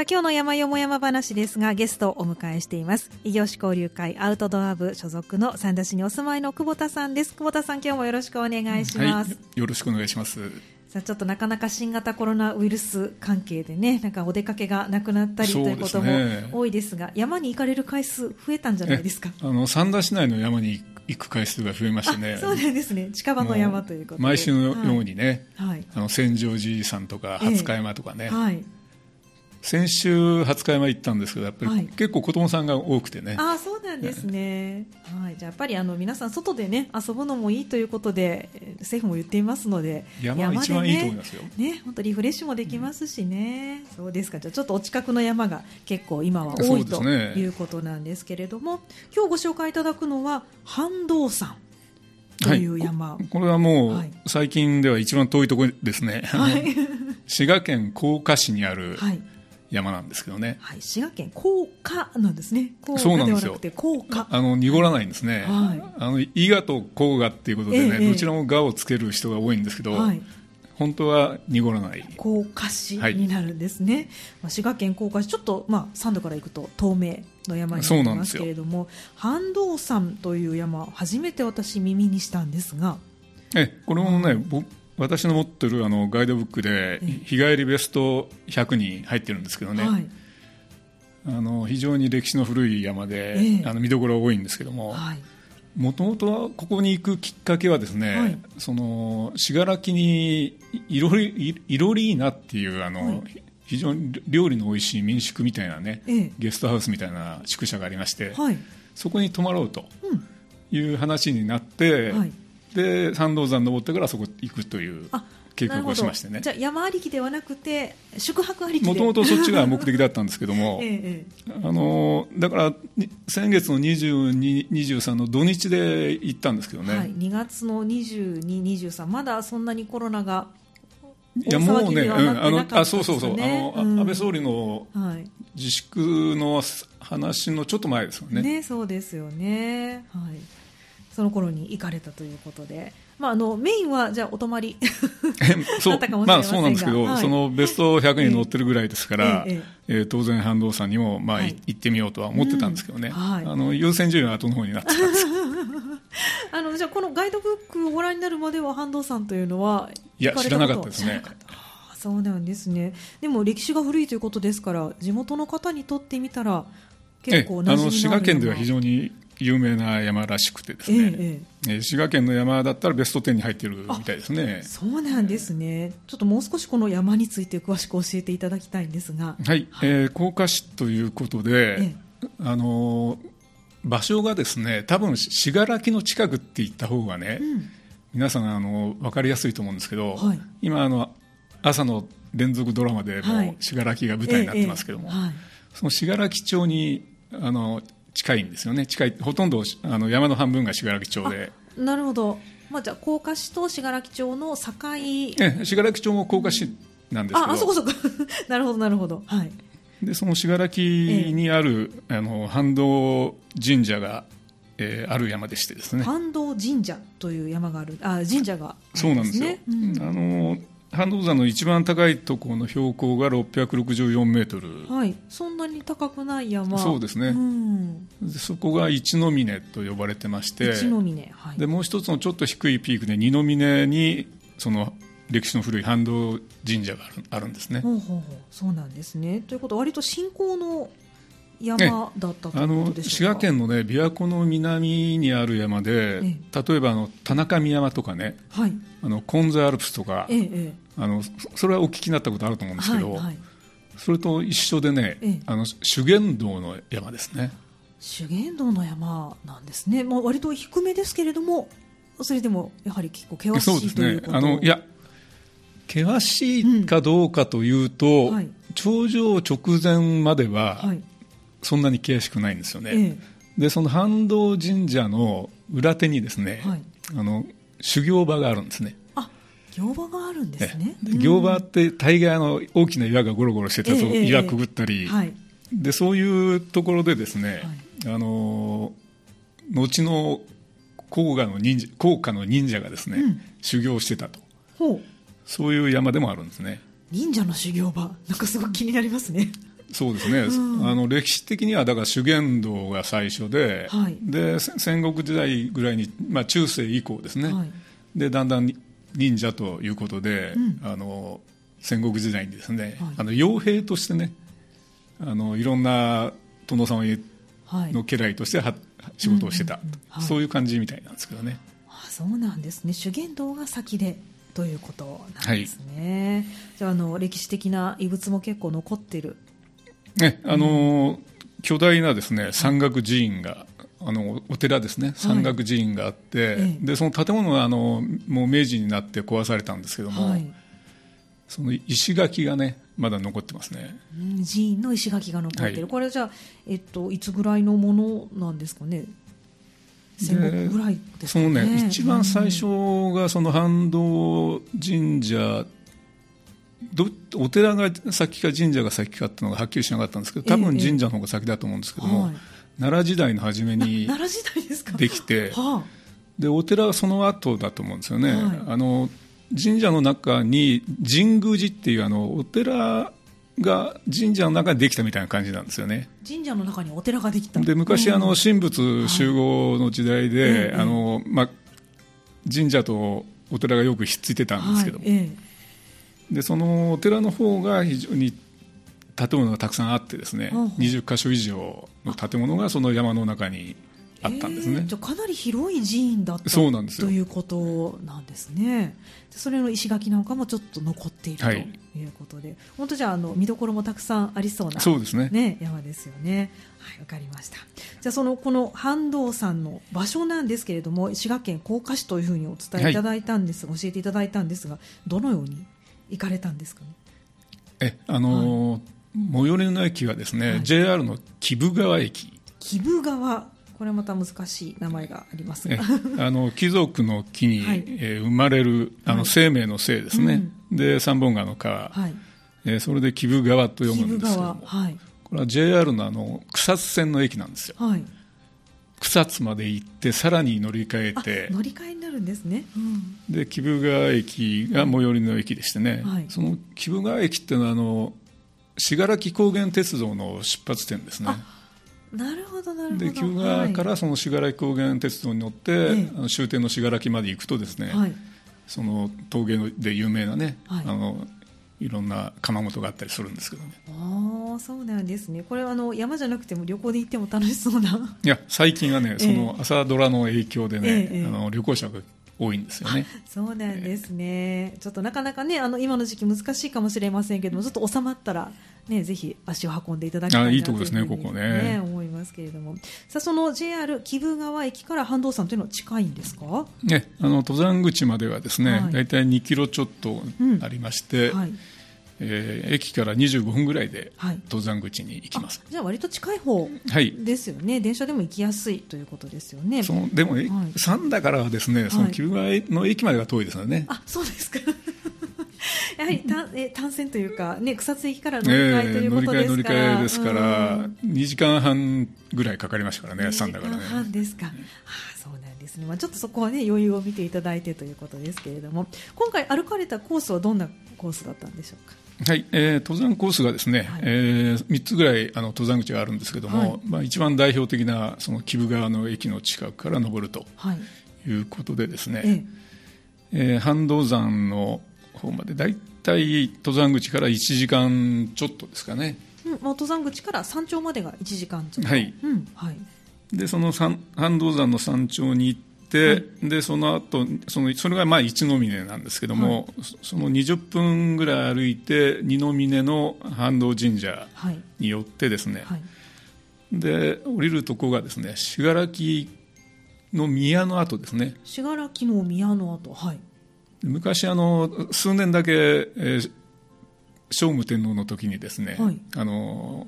さあ今日の山よも山話ですがゲストをお迎えしています。異業種交流会アウトドア部所属の三田市にお住まいの久保田さんです。久保田さん今日もよろしくお願いします、はい、よろしくお願いします。さあちょっとなかなか新型コロナウイルス関係でねなんかお出かけがなくなったりということも多いですが、ね、山に行かれる回数増えたんじゃないですか？あの三田市内の山に行く回数が増えましてね。そうなんですね。近場の山ということで。毎週のようにね、はい、あの千畳寺山とか廿日山とかね、えー、はい先週20日山行ったんですけどやっぱり結構子供さんが多くてね、はい、あそうなんですね、はい、じゃあやっぱりあの皆さん外でね遊ぶのもいいということで政府も言っていますので山は一番いいと思いますよ。ね本当リフレッシュもできますしね、うん、そうですか。じゃあちょっとお近くの山が結構今は多い、ということなんですけれども今日ご紹介いただくのは反動山という山、はい、これはもう最近では一番遠いところですね、はい、滋賀県甲賀市にある、はい山なんですけどね、はい、滋賀県甲賀なんですね。そうなんですよ。甲賀。あの濁らないんですね、はい、あの伊賀と甲賀っていうことでね、ええ、どちらも「賀」をつける人が多いんですけど、はい、本当は濁らない。甲賀市になるんですね、まあ、滋賀県甲賀市ちょっと、まあ、山度から行くと東名の山になりますけれども半道山という山初めて私耳にしたんですがえこれもね、僕私の持ってるあのガイドブックで日帰りベスト100に入ってるんですけどね、はい、あの非常に歴史の古い山で、えー、あの見どころが多いんですけどももともとはここに行くきっかけはですね、はい、その信楽にいろりいろりーなっていうあの、はい、非常に料理の美味しい民宿みたいなね、えー、ゲストハウスみたいな宿舎がありまして、そこに泊まろうという話になって、で三道山登ってからそこ行くという計画をしましてね。じゃあ山ありきではなくて宿泊ありきもともとそっちが目的だったんですけども、ええ、あのだから先月の22、23の土日で行ったんですけどね、はい、2月の22、23まだそんなにコロナがいやもうね、うん、あのあそうそうそう、あの、うん、安倍総理の自粛の話のちょっと前ですよね。ね、そうですよね。はい。その頃に行かれたということで、まあ、あのメインはじゃあお泊まり。そう。まあ、そうなんですけど、はい、そのベスト100に乗ってるぐらいですから、えええー、当然、半導さんにも、まあ、はい、行ってみようとは思ってたんですけどね、うん。はい、あの優先順位は後の方になってたんです あのじゃあ、このガイドブックをご覧になるまでは、半導さんというのは、いや、知らなかったですね。そうなんですね。でも歴史が古いということですから地元の方にとってみたら結構あの滋賀県では非常に有名な山らしくてですね、ええ滋賀県の山だったらベスト10に入っているみたいですね。そうなんですね。ちょっともう少しこの山について詳しく教えていただきたいんですが。はい、はい、えー、甲賀市ということで、あの場所がですね多分信楽の近くって言った方がね、うん、皆さんあの分かりやすいと思うんですけど、はい、今あの朝の連続ドラマでも信楽が舞台になってますけども、はい、その信楽町にあの近いんですよね。近いほとんどあの山の半分が信楽町で。なるほど、まあ、じゃあ甲賀市と信楽町の境。え信楽町も甲賀市なんですけど。ああそこそこ。なるほどなるほど。はい。でその信楽にある、ええ、あの反動神社が、えー、ある山でしてですね。反動神社という山がある。あ神社が、ね、そうなんですよ、うん、あの半道山の一番高いところの標高が664メートル、はい、そんなに高くない山。そうですね、うん、そこが一の峰と呼ばれてまして。一の峰、はい、でもう一つのちょっと低いピークで二の峰にその歴史の古い半道神社があるんですね。ほうほうほう。そうなんですね。ということは割と信仰の山だったあの滋賀県のね琵琶湖の南にある山で、例えばあの田中見山とかね、はい、あの金座アルプスとか、えあのそれはお聞きになったことあると思うんですけど、はいはい、それと一緒でね、あの修験道の山ですね。修験道の山なんですね、まあ、割と低めですけれどもそれでもやはり結構険しいそうですね。あのいや険しいかどうかというと、うん。はい、頂上直前までは、はいそんなに険しくないんですよね、ええ、でその反動神社の裏手にですね、はい、あの修行場があるんですね。あ行場があるんですね。行場って大概の大きな岩がゴロゴロしてたと、え、岩くぐったり、はい、でそういうところでですね、はい、あの後の甲賀の忍者甲賀の忍者がですね、うん、修行してたと。そういう山でもあるんですね。忍者の修行場。なんかすごく気になりますねそうですね、うん、あの歴史的にはだから修験道が最初ではい、で戦国時代ぐらいに、まあ、中世以降ですね、はい、でだんだん忍者ということで、うん、あの戦国時代にですね、はい、あの傭兵としてねあのいろんな殿様の家来としては、仕事をしてた、そういう感じみたいなんですけどね。あそうなんですね。修験道が先でということなんですね、はい、じゃああの歴史的な遺物も結構残ってるねあの、うん、巨大なですね山岳寺院があのお寺ですね。山岳寺院があって、はい、でその建物はあのもう明治になって壊されたんですけども、はい、その石垣がねまだ残ってますね、うん、寺院の石垣が残ってる、これじゃあ、えっと、いつぐらいのものなんですかね？戦国ぐらいですかね、そのね一番最初がその反動神社どお寺が先か神社が先かっていうのがはっきりしなかったんですけど多分神社の方が先だと思うんですけども、ええ奈良時代の初めにできて、はあ、でお寺はその後だと思うんですよね、はい、あの神社の中に神宮寺っていうあのお寺が神社の中にできたみたいな感じなんですよね。神社の中にお寺ができた。で昔、あの神仏集合の時代で、はい、あのまあ、神社とお寺がよくひっついてたんですけど、はい、でそのお寺の方が非常に建物がたくさんあってですね、20か所以上の建物がその山の中にあったんですね、じゃかなり広い寺院だったそうなんですということなんですね。それの石垣なんかもちょっと残っている、はい、ということで。本当じゃあの見どころもたくさんありそうなそうですね、ね、山ですよね。はいわかりました。じゃあそのこの半道山の場所なんですけれども滋賀県甲賀市というふうにお伝えいただいたんですが、はい、教えていただいたんですがどのように行かれたんですか？ねえあのーはい最寄りの駅はですね、はい、JR の木生川駅。木生川これまた難しい名前がありますが。あの貴族の木に、はい、えー、生まれるあの生命の生ですね、うん、で三本川の川、はい、えー、それで木生川と読むんですけども、はい、これは JR のあの草津線の駅なんですよ、はい、草津まで行ってさらに乗り換えて。乗り換えになるんですね、うん、で木生川駅が最寄りの駅でしてね、はい、その木生川駅っていうのはあの信楽高原鉄道の出発点ですね。なるほどなるほど。で旧川からその信楽高原鉄道に乗って、はい、あの終点の信楽まで行くとですね、はい、その峠で有名なね、はい、あのいろんな窯元があったりするんですけどね。ああそうなんですねこれはあの山じゃなくても旅行で行っても楽しそうないや最近はねその朝ドラの影響でね、ええ、あの旅行者が多いんですよね。そうなんですね。ちょっとなかなかね、あの今の時期難しいかもしれませんけども、ちょっと収まったらね、ぜひ足を運んでいただきたいないいとこですね、ここね。ね思いますけれども。さあ、その JR 木生川駅から半道山というのは近いんですか？ね、あの登山口まではですね、大体2キロちょっとありまして、うんはいえー、駅から25分ぐらいで登山口に行きます、はい、じゃあ割と近い方ですよね、はい、電車でも行きやすいということですよね。そのでも、はい、三田からはですねその木生の駅までが遠いですよね、あそうですか。やはり単 え単線というか、ね、草津駅から乗り換えということですから、えー、乗り換え乗り換えですから、うん、2時間半ぐらいかかりましたからね、三田からね。2時間半ですか、はあ、そうなんですね、まあ、ちょっとそこは、ね、余裕を見ていただいてということですけれども、今回歩かれたコースはどんなコースだったんでしょうか？はい、えー、登山コースがですね、はい、えー、3つぐらいあの登山口があるんですけども、はい、まあ、一番代表的なその木生川の駅の近くから登るとい。うことでですね、はい、えー、半道山の方までだいたい登山口から1時間ちょっとですかね、うん、登山口から山頂までが1時間ちょっと。はい、うんはい、でその半道山の山頂に行って、はい、でその後そのそれがまあ一の峰なんですけども、はい、その20分ぐらい歩いて二の峰の半道神社によってですね、はい、で降りるとこがですね信楽の宮の跡ですね。信楽の宮の跡はい。昔あの数年だけ、えー、聖武天皇の時にですね、はい、あの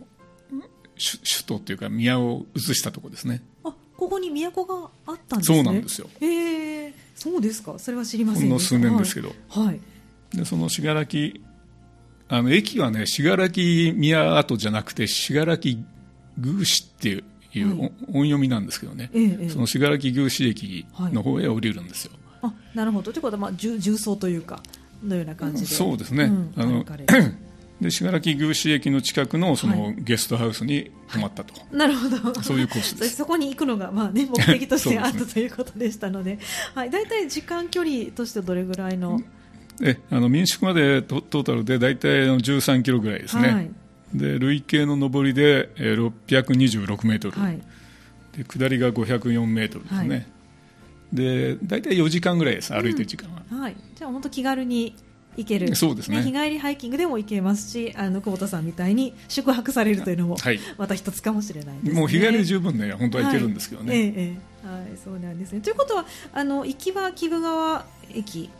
首都っていうか宮を移したところですね。あここに都があったんですね。そうなんですよ。へえ。そうですか。それは知りませんほんの数年ですけど、はい、はい、でその信楽あの駅はね信楽宮跡じゃなくて信楽宮司っていういう、はい、音読みなんですけどね、ええ、その信楽宮司駅の方へ降りるんですよ、はい、あなるほど。ということは、まあ、重重曹というかのような感じで。そうですね、うん、あので信楽宮市駅の近くのそのゲストハウスに泊まったと、はい、なるほど。そういうコースです。そこに行くのが、まあね、目的としてあったということでしたので。はい、大体時間距離としてどれぐらいの？えあの民宿までトトータルで大体13キロぐらいですね、はい、で累計の上りで626メートル、はい、で下りが504メートルですね、はい、で大体4時間ぐらいです。歩いてる時間は、うん、はい、じゃあ本当気軽に行ける。そうですね、ね、日帰りハイキングでも行けますしあの久保田さんみたいに宿泊されるというのも、はい、また一つかもしれないです、ね、もう日帰り十分ね本当は行けるんですけどね、はい、ええはい、そうなんですね。ということはあの行きは鬼怒川駅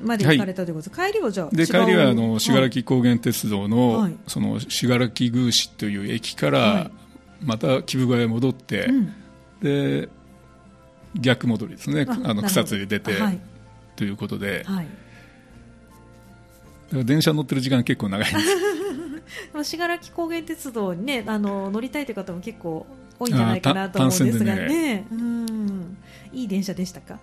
まで行かれたということです、はい、帰りはじゃあで帰りはあの信楽高原鉄道の、はい、その信楽宮市という駅から、また鬼怒川へ戻って、うん、で逆戻りですね。あの草津へ出て、ということで、はい電車乗ってる時間結構長いんです 信楽高原鉄道に、ね、あの乗りたいという方も結構多いんじゃないかなと思うんですがね、ね、うん。いい電車でしたか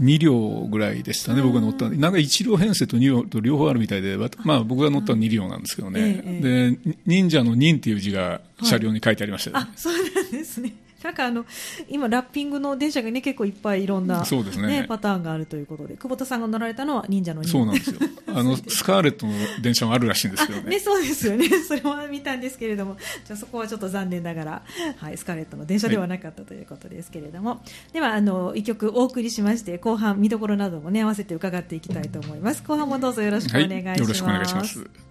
？2両ぐらいでしたね、僕が乗った。なんか1両編成と2両と両方あるみたいで、まあ、僕が乗ったの2両なんですけどね、で忍者の忍っていう字が車両に書いてありました、ね。はい、あそうなんですねなんかあの今、ラッピングの電車が、ね、結構いっぱいいろんな、そうですね、ね、パターンがあるということで久保田さんが乗られたのは忍者のそうなんですよ。あのスカーレットの電車もあるらしいんですけどね。ねそうですよね、それは見たんですけれども。じゃそこはちょっと残念ながら、はい、スカーレットの電車ではなかったということですけれども、はい、ではあの一曲お送りしまして後半見どころなども、ね、合わせて伺っていきたいと思います。後半もどうぞよろしくお願いします。はい、よろしくお願いします